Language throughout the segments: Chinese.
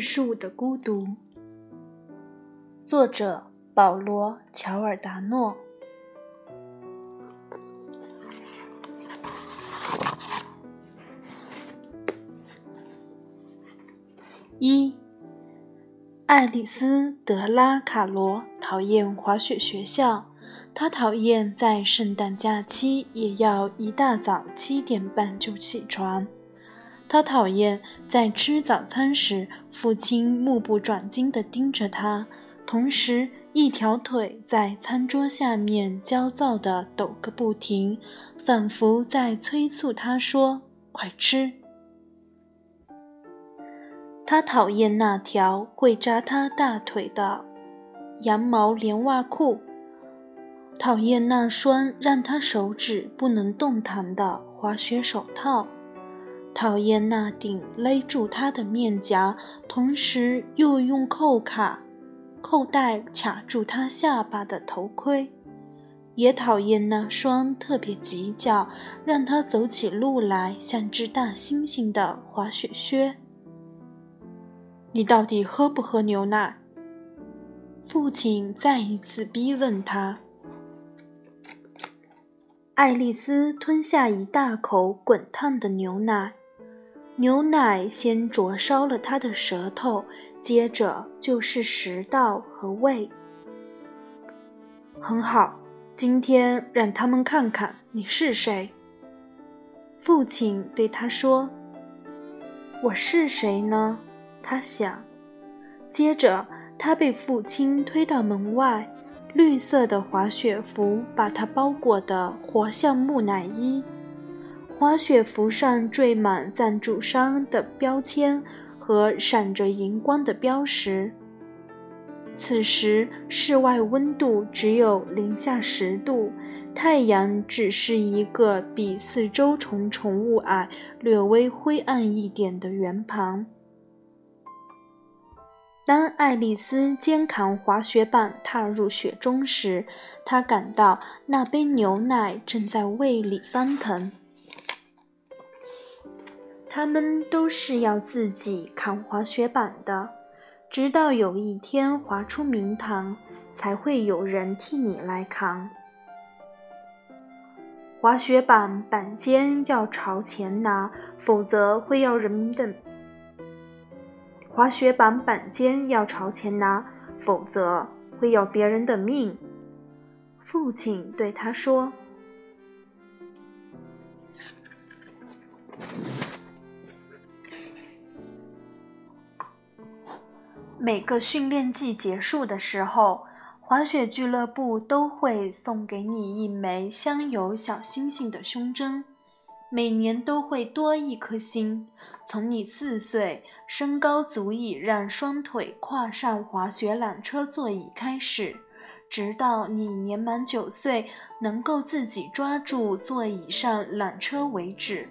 树的孤独，作者保罗·乔尔达诺。一，爱丽丝·德拉卡罗讨厌滑雪学校，她讨厌在圣诞假期也要一大早七点半就起床。他讨厌在吃早餐时，父亲目不转睛地盯着他，同时一条腿在餐桌下面焦躁地抖个不停，仿佛在催促他说：“快吃。”他讨厌那条会扎他大腿的羊毛连袜裤，讨厌那双让他手指不能动弹的滑雪手套。讨厌那顶勒住他的面颊，同时又用扣卡、扣带卡住他下巴的头盔，也讨厌那双特别急脚，让他走起路来像只大猩猩的滑雪靴。你到底喝不喝牛奶？父亲再一次逼问他。爱丽丝吞下一大口滚烫的牛奶。牛奶先灼烧了他的舌头，接着就是食道和胃。很好，今天让他们看看你是谁。父亲对他说：“我是谁呢？”他想。接着，他被父亲推到门外，绿色的滑雪服把他包裹得活像木乃伊。滑雪服上缀满赞助商的标签和闪着荧光的标识。此时，室外温度只有零下十度，太阳只是一个比四周重重雾霭略微灰暗一点的圆盘。当爱丽丝肩扛滑雪板踏入雪中时，她感到那杯牛奶正在胃里翻腾。他们都是要自己扛滑雪板的，直到有一天滑出名堂，才会有人替你来扛。滑雪板板尖要朝前拿，否则会要人的。滑雪板板尖要朝前拿，否则会要别人的命。父亲对他说。每个训练季结束的时候，滑雪俱乐部都会送给你一枚镶有小星星的胸针，每年都会多一颗星。从你四岁，身高足以让双腿跨上滑雪缆车座椅开始，直到你年满九岁，能够自己抓住座椅上缆车为止。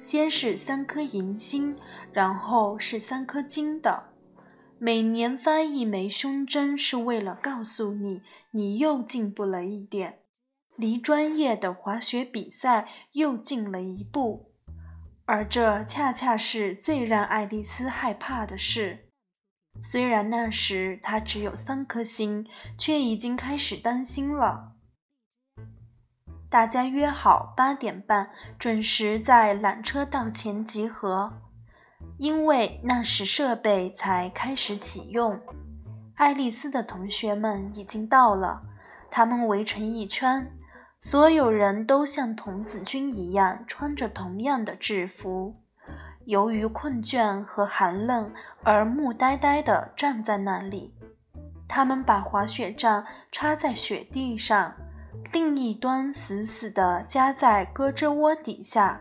先是三颗银星，然后是三颗金的。每年发一枚胸针，是为了告诉你，你又进步了一点，离专业的滑雪比赛又近了一步。而这恰恰是最让爱丽丝害怕的事。虽然那时她只有三颗星，却已经开始担心了。大家约好八点半准时在缆车道前集合。因为那时设备才开始启用，爱丽丝的同学们已经到了，他们围成一圈，所有人都像童子军一样穿着同样的制服，由于困倦和寒冷而木呆呆地站在那里。他们把滑雪杖插在雪地上，另一端死死地夹在胳肢窝底下。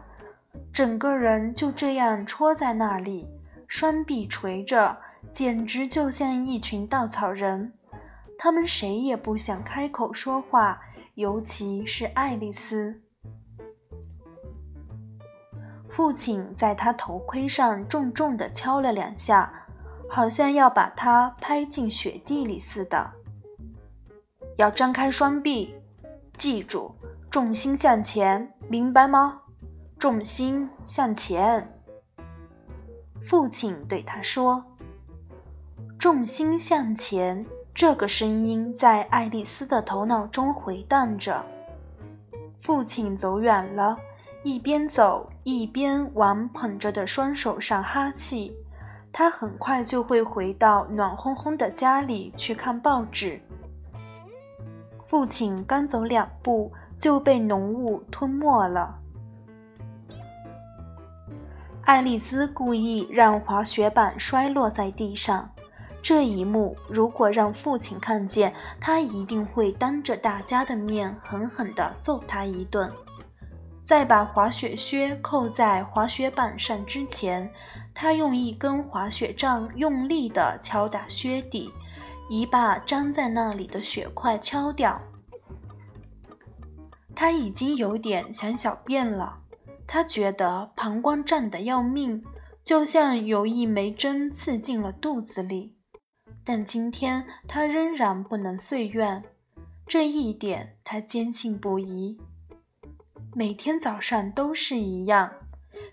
整个人就这样戳在那里，双臂垂着，简直就像一群稻草人。他们谁也不想开口说话，尤其是爱丽丝。父亲在他头盔上重重地敲了两下，好像要把他拍进雪地里似的。要张开双臂，记住，重心向前，明白吗？重心向前，父亲对他说：“重心向前。这个声音在爱丽丝的头脑中回荡着。父亲走远了，一边走一边往捧着的双手上哈气。他很快就会回到暖烘烘的家里去看报纸。父亲刚走两步就被浓雾吞没了。爱丽丝故意让滑雪板摔落在地上。这一幕如果让父亲看见，他一定会当着大家的面狠狠地揍他一顿。在把滑雪靴扣在滑雪板上之前，他用一根滑雪杖用力地敲打靴底，以把粘在那里的雪块敲掉。他已经有点想小便了，他觉得膀胱胀得要命，就像有一枚针刺进了肚子里。但今天他仍然不能遂愿，这一点他坚信不疑。每天早上都是一样，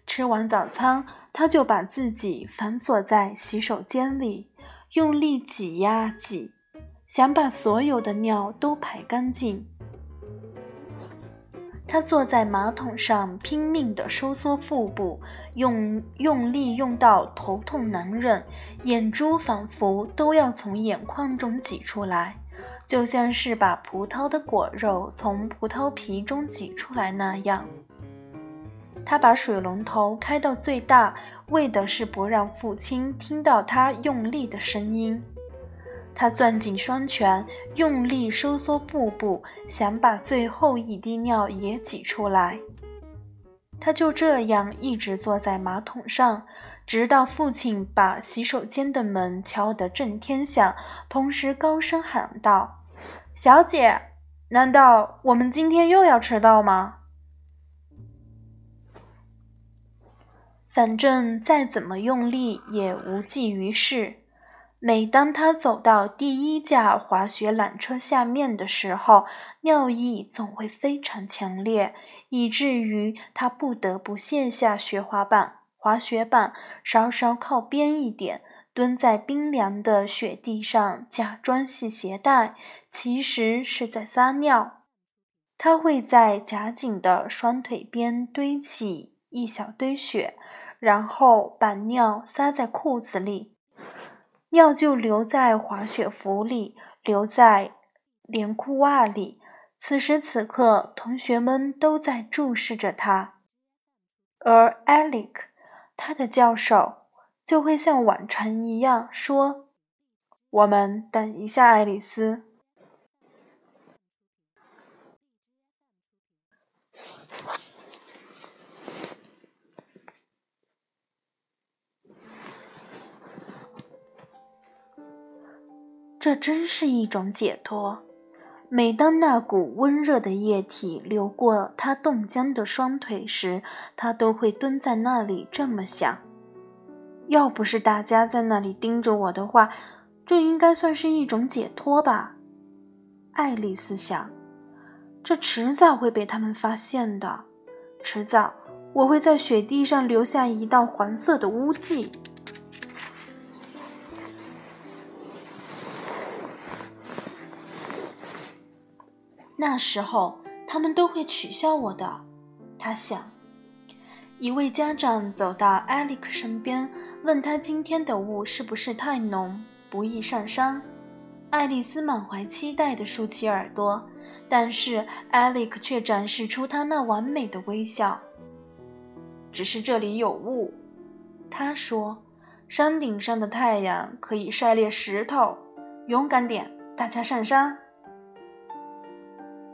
吃完早餐，他就把自己反锁在洗手间里，用力挤呀挤，想把所有的尿都排干净。他坐在马桶上，拼命地收缩腹部，用用力用到头痛难忍，眼珠仿佛都要从眼眶中挤出来，就像是把葡萄的果肉从葡萄皮中挤出来那样。他把水龙头开到最大，为的是不让父亲听到他用力的声音。他攥紧双拳，用力收缩腹部，想把最后一滴尿也挤出来。他就这样一直坐在马桶上，直到父亲把洗手间的门敲得震天响，同时高声喊道：“小姐，难道我们今天又要迟到吗？”反正再怎么用力也无济于事。每当他走到第一架滑雪缆车下面的时候，尿意总会非常强烈，以至于他不得不卸下雪滑板、滑雪板，稍稍靠边一点，蹲在冰凉的雪地上，假装系鞋带，其实是在撒尿。他会在夹紧的双腿边堆起一小堆雪，然后把尿撒在裤子里。尿就留在滑雪服里，留在连裤袜里。此时此刻，同学们都在注视着他，而艾利克，他的教授，就会像往常一样说：“我们等一下，爱丽丝。”这真是一种解脱。每当那股温热的液体流过他冻僵的双腿时，他都会蹲在那里这么想：要不是大家在那里盯着我的话，这应该算是一种解脱吧。爱丽丝想：这迟早会被他们发现的，迟早我会在雪地上留下一道黄色的污迹。那时候，他们都会取笑我的，他想。一位家长走到艾利克身边，问他今天的雾是不是太浓，不易上山。爱丽丝满怀期待地竖起耳朵，但是艾利克却展示出他那完美的微笑。只是这里有雾，他说，山顶上的太阳可以晒裂石头。勇敢点，大家上山。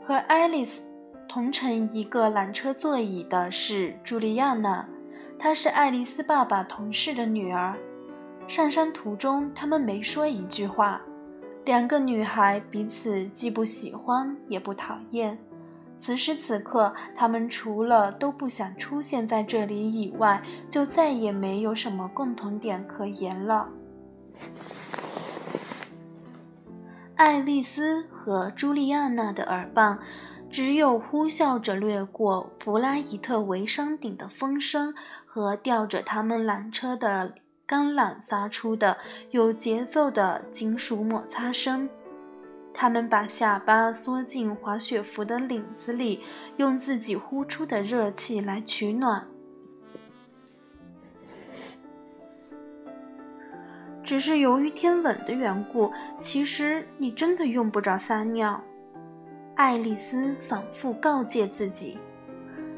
和爱丽丝同乘一个缆车座椅的是茱莉亚娜，她是爱丽丝爸爸同事的女儿。上山途中，他们没说一句话。两个女孩彼此既不喜欢也不讨厌。此时此刻，他们除了都不想出现在这里以外，就再也没有什么共同点可言了。爱丽丝和朱莉亚娜的耳畔，只有呼啸着掠过弗拉伊特维山顶的风声和吊着他们缆车的钢缆发出的有节奏的金属摩擦声。他们把下巴缩进滑雪服的领子里，用自己呼出的热气来取暖。只是由于天冷的缘故，其实你真的用不着撒尿。爱丽丝反复告诫自己。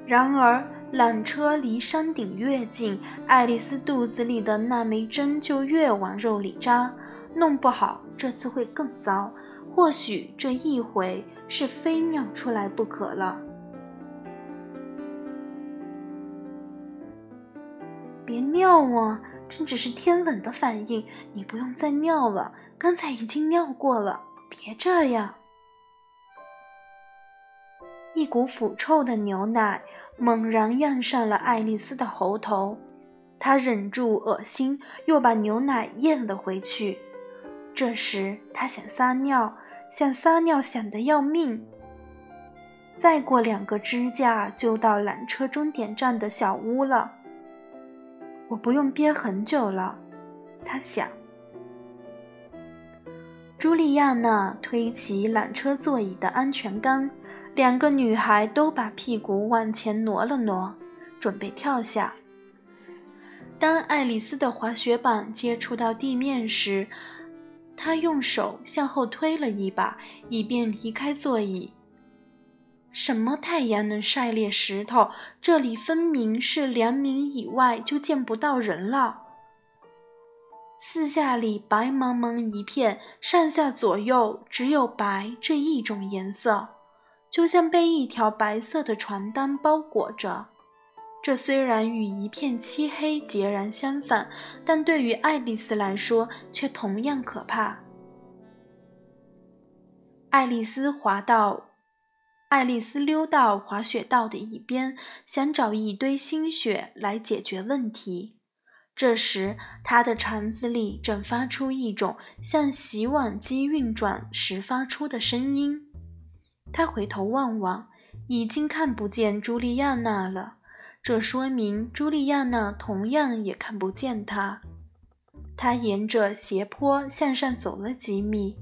然而，缆车离山顶越近，爱丽丝肚子里的那枚针就越往肉里扎。弄不好，这次会更糟。或许这一回是非尿出来不可了。别尿啊！这只是天冷的反应，你不用再尿了。刚才已经尿过了，别这样。一股腐臭的牛奶猛然漾上了爱丽丝的喉头，她忍住恶心，又把牛奶咽了回去。这时，她想撒尿，想撒尿想得要命。再过两个支架，就到缆车终点站的小屋了。我不用憋很久了，他想。朱莉亚娜推起缆车座椅的安全杆，两个女孩都把屁股往前挪了挪，准备跳下。当爱丽丝的滑雪板接触到地面时，她用手向后推了一把，以便离开座椅。什么太阳能晒裂石头？这里分明是两米以外就见不到人了。四下里白茫茫一片，上下左右只有白这一种颜色，就像被一条白色的床单包裹着。这虽然与一片漆黑截然相反，但对于爱丽丝来说却同样可怕。爱丽丝滑到。爱丽丝溜到滑雪道的一边，想找一堆新雪来解决问题。这时，她的肠子里正发出一种像洗碗机运转时发出的声音。她回头望望，已经看不见朱莉亚娜了。这说明朱莉亚娜同样也看不见她。她沿着斜坡向上走了几米，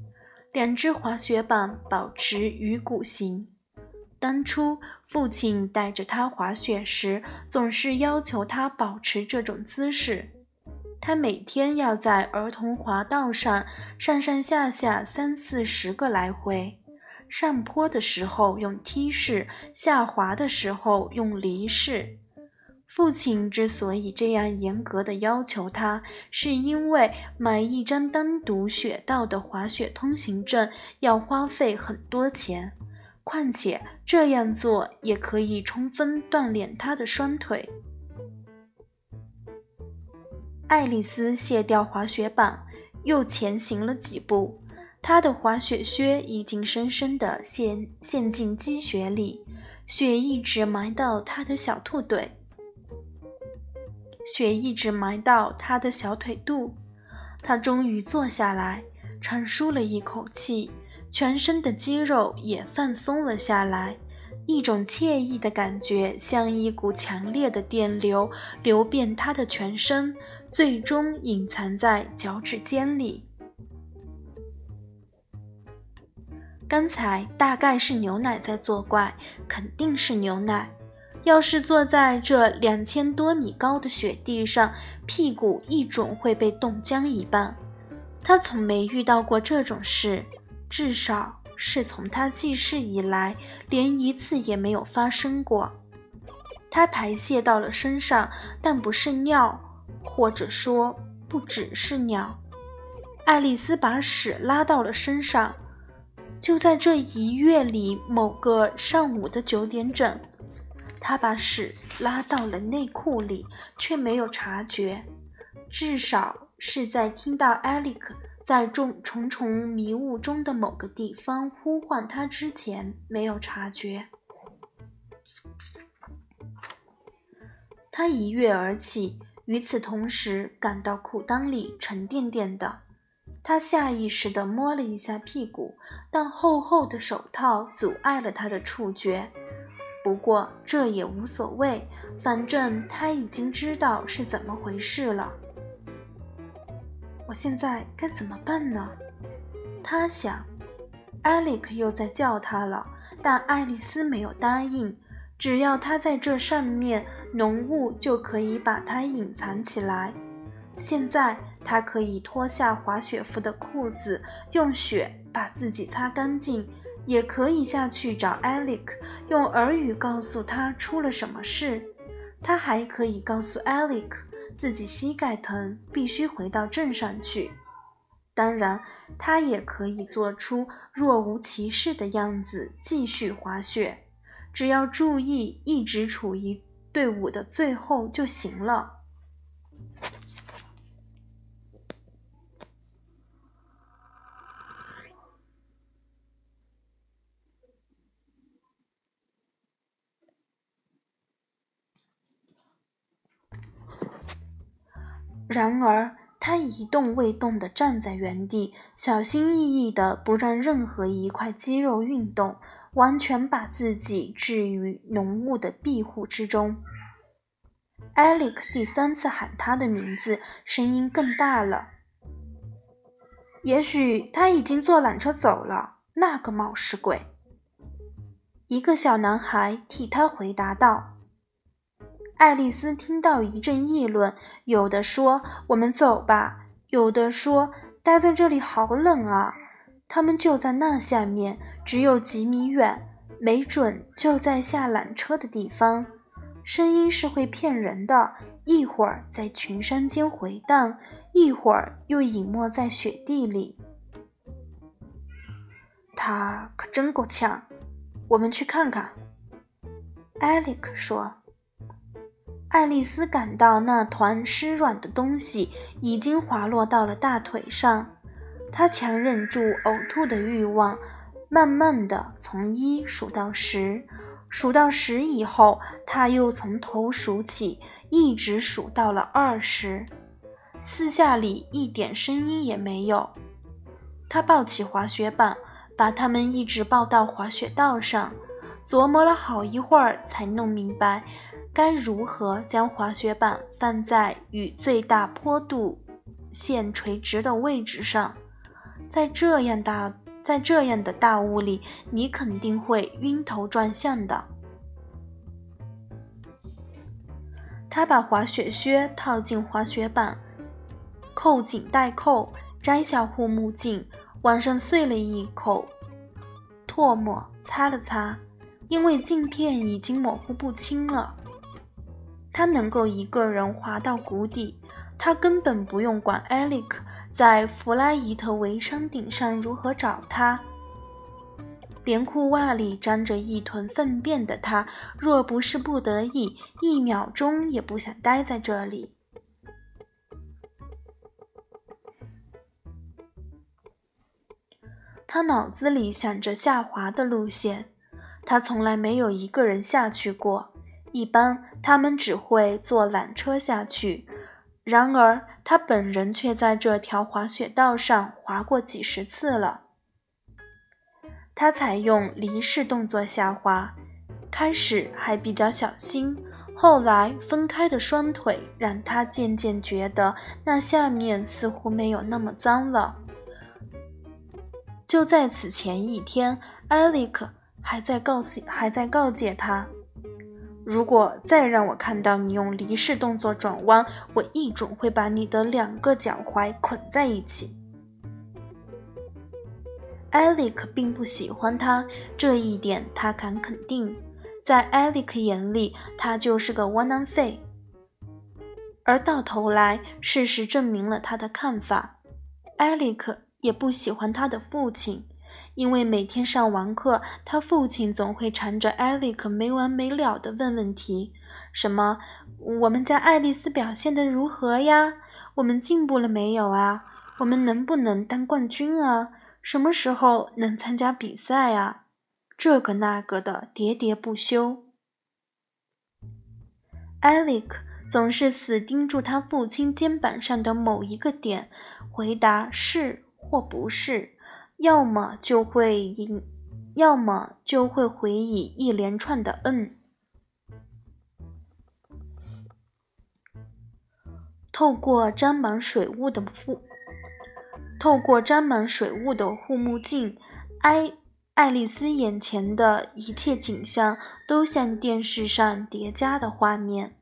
两只滑雪板保持鱼骨形。当初父亲带着他滑雪时，总是要求他保持这种姿势。他每天要在儿童滑道上上上下下三四十个来回，上坡的时候用梯式，下滑的时候用犁式。父亲之所以这样严格的要求他，是因为买一张单独雪道的滑雪通行证要花费很多钱。况且这样做也可以充分锻炼他的双腿。爱丽丝卸掉滑雪板，又前行了几步。她的滑雪靴已经深深地陷陷进积雪里，雪一直埋到她的小兔腿，雪一直埋到她的小腿肚。她终于坐下来，长舒了一口气。全身的肌肉也放松了下来，一种惬意的感觉像一股强烈的电流流遍他的全身，最终隐藏在脚趾尖里。刚才大概是牛奶在作怪，肯定是牛奶。要是坐在这两千多米高的雪地上，屁股一准会被冻僵一半。他从没遇到过这种事。至少是从他记事以来，连一次也没有发生过。他排泄到了身上，但不是尿，或者说不只是尿。爱丽丝把屎拉到了身上，就在这一月里某个上午的九点整，她把屎拉到了内裤里，却没有察觉。至少是在听到艾利克。在重重重迷雾中的某个地方呼唤他之前，没有察觉。他一跃而起，与此同时感到裤裆里沉甸甸的。他下意识地摸了一下屁股，但厚厚的手套阻碍了他的触觉。不过这也无所谓，反正他已经知道是怎么回事了。我现在该怎么办呢？他想。艾利克又在叫他了，但爱丽丝没有答应。只要他在这上面，浓雾就可以把它隐藏起来。现在他可以脱下滑雪服的裤子，用雪把自己擦干净，也可以下去找艾利克，用耳语告诉他出了什么事。他还可以告诉艾利克自己膝盖疼，必须回到镇上去。当然，他也可以做出若无其事的样子，继续滑雪。只要注意一直处于队伍的最后就行了。然而。他一动未动地站在原地，小心翼翼地不让任何一块肌肉运动，完全把自己置于浓雾的庇护之中。艾利克第三次喊他的名字，声音更大了。也许他已经坐缆车走了。那个冒失鬼！一个小男孩替他回答道。爱丽丝听到一阵议论，有的说：“我们走吧。”有的说：“待在这里好冷啊。”他们就在那下面，只有几米远，没准就在下缆车的地方。声音是会骗人的，一会儿在群山间回荡，一会儿又隐没在雪地里。他可真够呛，我们去看看。”艾利克说。爱丽丝感到那团湿软的东西已经滑落到了大腿上，她强忍住呕吐的欲望，慢慢地从一数到十，数到十以后，她又从头数起，一直数到了二十。四下里一点声音也没有。她抱起滑雪板，把它们一直抱到滑雪道上，琢磨了好一会儿，才弄明白。该如何将滑雪板放在与最大坡度线垂直的位置上？在这样大在这样的大雾里，你肯定会晕头转向的。他把滑雪靴套进滑雪板，扣紧带扣，摘下护目镜，往上啐了一口唾沫，擦了擦，因为镜片已经模糊不清了。他能够一个人滑到谷底，他根本不用管艾利克在弗拉伊特维山顶上如何找他。连裤袜里沾着一团粪便的他，若不是不得已，一秒钟也不想待在这里。他脑子里想着下滑的路线，他从来没有一个人下去过。一般他们只会坐缆车下去，然而他本人却在这条滑雪道上滑过几十次了。他采用离式动作下滑，开始还比较小心，后来分开的双腿让他渐渐觉得那下面似乎没有那么脏了。就在此前一天，艾利克还在告诉还在告诫他。如果再让我看到你用离式动作转弯，我一准会把你的两个脚踝捆在一起。艾利克并不喜欢他，这一点他敢肯定。在艾利克眼里，他就是个窝囊废。而到头来，事实证明了他的看法。艾利克也不喜欢他的父亲。因为每天上完课，他父亲总会缠着艾利克没完没了的问问题，什么“我们家爱丽丝表现的如何呀？我们进步了没有啊？我们能不能当冠军啊？什么时候能参加比赛啊？”这个那个的喋喋不休。艾利克总是死盯住他父亲肩膀上的某一个点，回答是或不是。要么就会引，要么就会回以一连串的“嗯”。透过沾满水雾的雾透过沾满水雾的护目镜，爱爱丽丝眼前的一切景象都像电视上叠加的画面。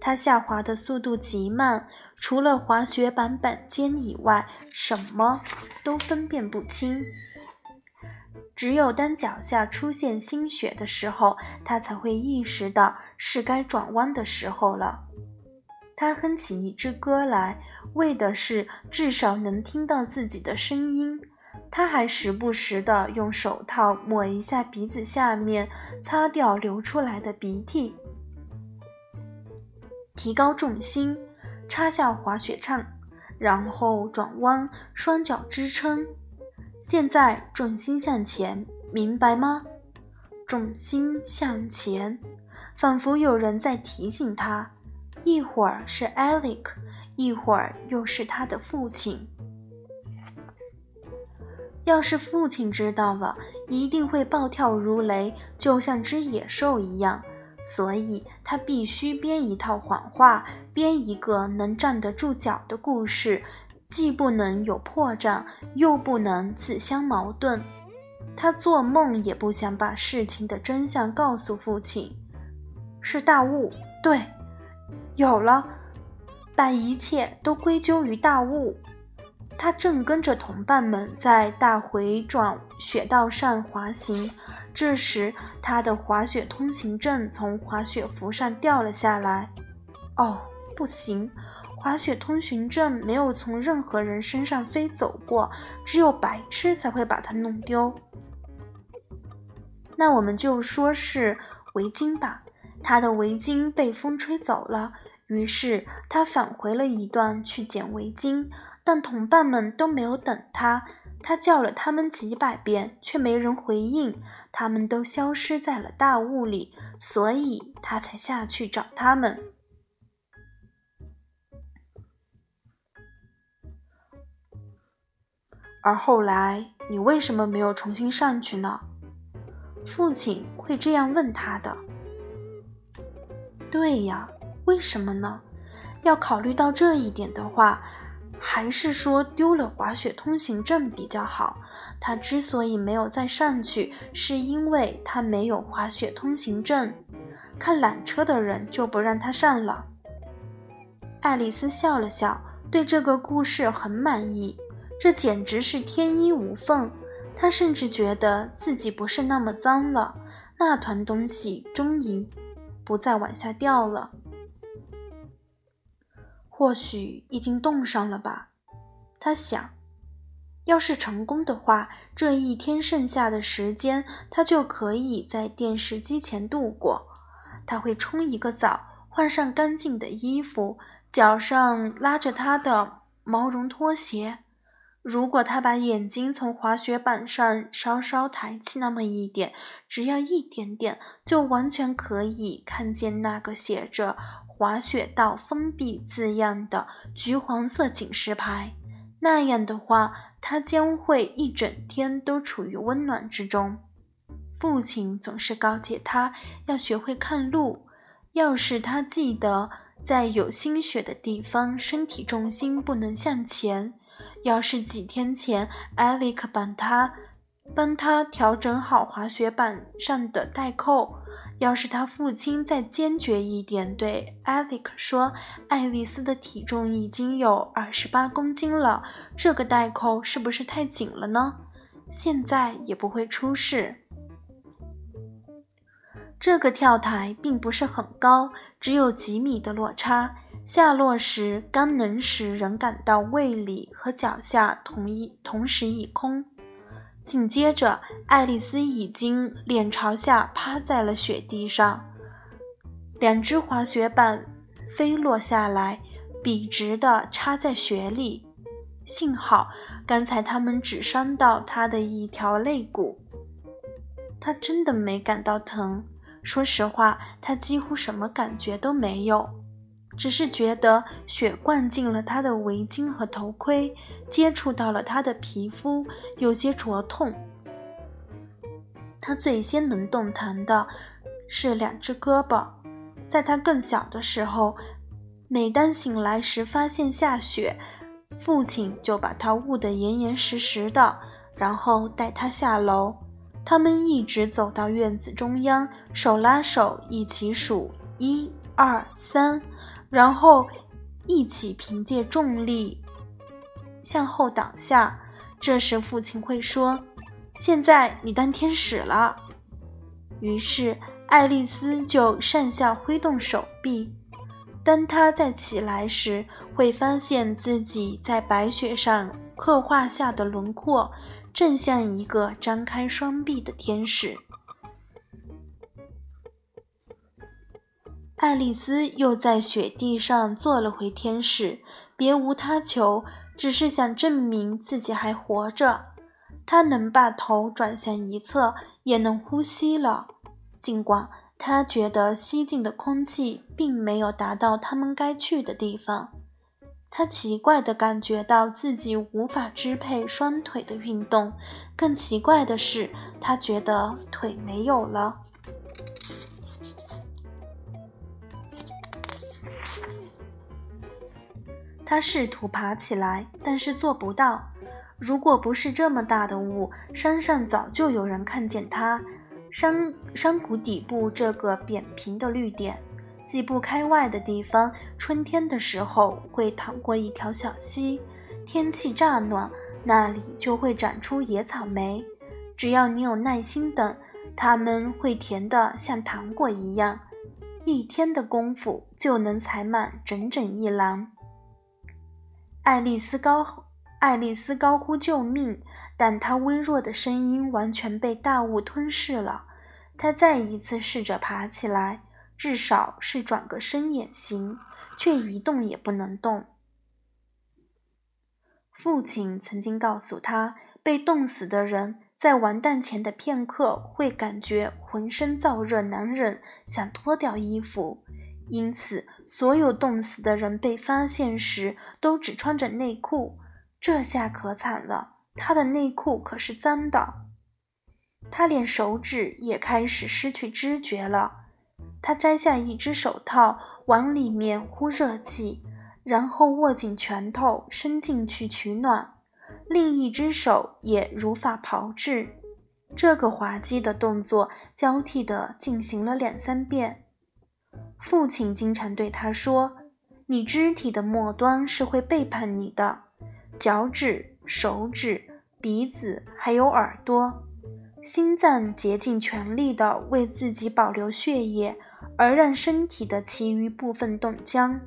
她下滑的速度极慢，除了滑雪板板尖以外，什么都分辨不清。只有当脚下出现新雪的时候，他才会意识到是该转弯的时候了。他哼起一支歌来，为的是至少能听到自己的声音。他还时不时地用手套抹一下鼻子下面，擦掉流出来的鼻涕。提高重心，插下滑雪杖，然后转弯，双脚支撑。现在重心向前，明白吗？重心向前，仿佛有人在提醒他。一会儿是 Alec，一会儿又是他的父亲。要是父亲知道了，一定会暴跳如雷，就像只野兽一样。所以他必须编一套谎话，编一个能站得住脚的故事，既不能有破绽，又不能自相矛盾。他做梦也不想把事情的真相告诉父亲。是大雾，对。有了，把一切都归咎于大雾。他正跟着同伴们在大回转雪道上滑行，这时他的滑雪通行证从滑雪服上掉了下来。哦，不行，滑雪通行证没有从任何人身上飞走过，只有白痴才会把它弄丢。那我们就说是围巾吧。他的围巾被风吹走了，于是他返回了一段去捡围巾，但同伴们都没有等他。他叫了他们几百遍，却没人回应，他们都消失在了大雾里，所以他才下去找他们。而后来，你为什么没有重新上去呢？父亲会这样问他的。对呀，为什么呢？要考虑到这一点的话，还是说丢了滑雪通行证比较好。他之所以没有再上去，是因为他没有滑雪通行证。看缆车的人就不让他上了。爱丽丝笑了笑，对这个故事很满意，这简直是天衣无缝。她甚至觉得自己不是那么脏了。那团东西终于。不再往下掉了，或许已经冻上了吧。他想，要是成功的话，这一天剩下的时间，他就可以在电视机前度过。他会冲一个澡，换上干净的衣服，脚上拉着他的毛绒拖鞋。如果他把眼睛从滑雪板上稍稍抬起那么一点，只要一点点，就完全可以看见那个写着“滑雪道封闭”字样的橘黄色警示牌。那样的话，他将会一整天都处于温暖之中。父亲总是告诫他要学会看路。要是他记得在有新雪的地方，身体重心不能向前。要是几天前艾利克帮他帮他调整好滑雪板上的带扣，要是他父亲再坚决一点，对艾利克说：“爱丽丝的体重已经有二十八公斤了，这个带扣是不是太紧了呢？”现在也不会出事。这个跳台并不是很高，只有几米的落差。下落时，刚能使人感到胃里和脚下同一同时一空。紧接着，爱丽丝已经脸朝下趴在了雪地上，两只滑雪板飞落下来，笔直地插在雪里。幸好刚才它们只伤到她的一条肋骨，她真的没感到疼。说实话，她几乎什么感觉都没有。只是觉得雪灌进了他的围巾和头盔，接触到了他的皮肤，有些灼痛。他最先能动弹的是两只胳膊。在他更小的时候，每当醒来时发现下雪，父亲就把他捂得严严实实的，然后带他下楼。他们一直走到院子中央，手拉手一起数一二三，然后一起凭借重力向后倒下。这时父亲会说：“现在你当天使了。”于是爱丽丝就上下挥动手臂。当她再起来时，会发现自己在白雪上刻画下的轮廓。正像一个张开双臂的天使，爱丽丝又在雪地上做了回天使，别无他求，只是想证明自己还活着。她能把头转向一侧，也能呼吸了，尽管她觉得吸进的空气并没有达到他们该去的地方。他奇怪地感觉到自己无法支配双腿的运动，更奇怪的是，他觉得腿没有了。他试图爬起来，但是做不到。如果不是这么大的雾，山上早就有人看见他。山山谷底部这个扁平的绿点。几步开外的地方，春天的时候会淌过一条小溪。天气乍暖，那里就会长出野草莓。只要你有耐心等，它们会甜得像糖果一样。一天的功夫就能采满整整一篮。爱丽丝高，爱丽丝高呼救命，但她微弱的声音完全被大雾吞噬了。她再一次试着爬起来。至少是转个身也行，却一动也不能动。父亲曾经告诉他，被冻死的人在完蛋前的片刻会感觉浑身燥热难忍，想脱掉衣服。因此，所有冻死的人被发现时都只穿着内裤。这下可惨了，他的内裤可是脏的。他连手指也开始失去知觉了。他摘下一只手套，往里面呼热气，然后握紧拳头，伸进去取暖。另一只手也如法炮制。这个滑稽的动作交替地进行了两三遍。父亲经常对他说：“你肢体的末端是会背叛你的，脚趾、手指、鼻子还有耳朵，心脏竭尽全力地为自己保留血液。”而让身体的其余部分冻僵。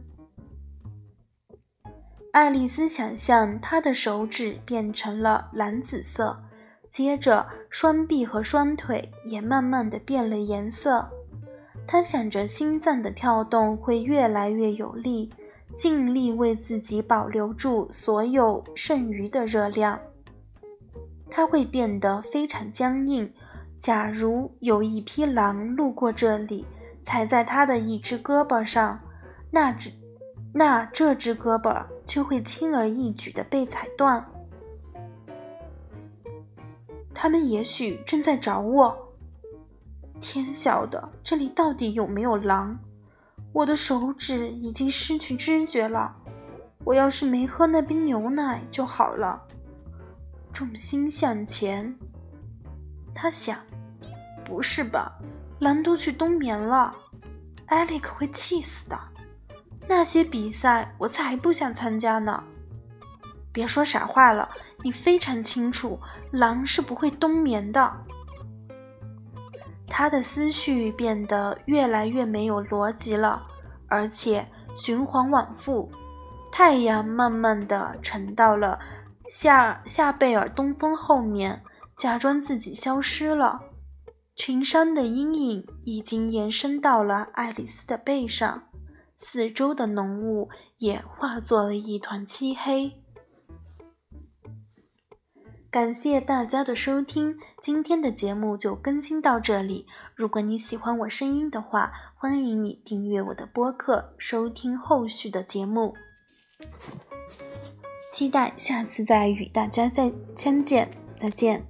爱丽丝想象她的手指变成了蓝紫色，接着双臂和双腿也慢慢的变了颜色。他想着心脏的跳动会越来越有力，尽力为自己保留住所有剩余的热量。他会变得非常僵硬。假如有一匹狼路过这里。踩在他的一只胳膊上，那只，那这只胳膊就会轻而易举地被踩断。他们也许正在找我。天晓得这里到底有没有狼？我的手指已经失去知觉了。我要是没喝那杯牛奶就好了。重心向前，他想，不是吧？狼都去冬眠了，艾利克会气死的。那些比赛我才不想参加呢。别说傻话了，你非常清楚，狼是不会冬眠的。他的思绪变得越来越没有逻辑了，而且循环往复。太阳慢慢的沉到了夏夏贝尔东风后面，假装自己消失了。群山的阴影已经延伸到了爱丽丝的背上，四周的浓雾也化作了一团漆黑。感谢大家的收听，今天的节目就更新到这里。如果你喜欢我声音的话，欢迎你订阅我的播客，收听后续的节目。期待下次再与大家再相见，再见。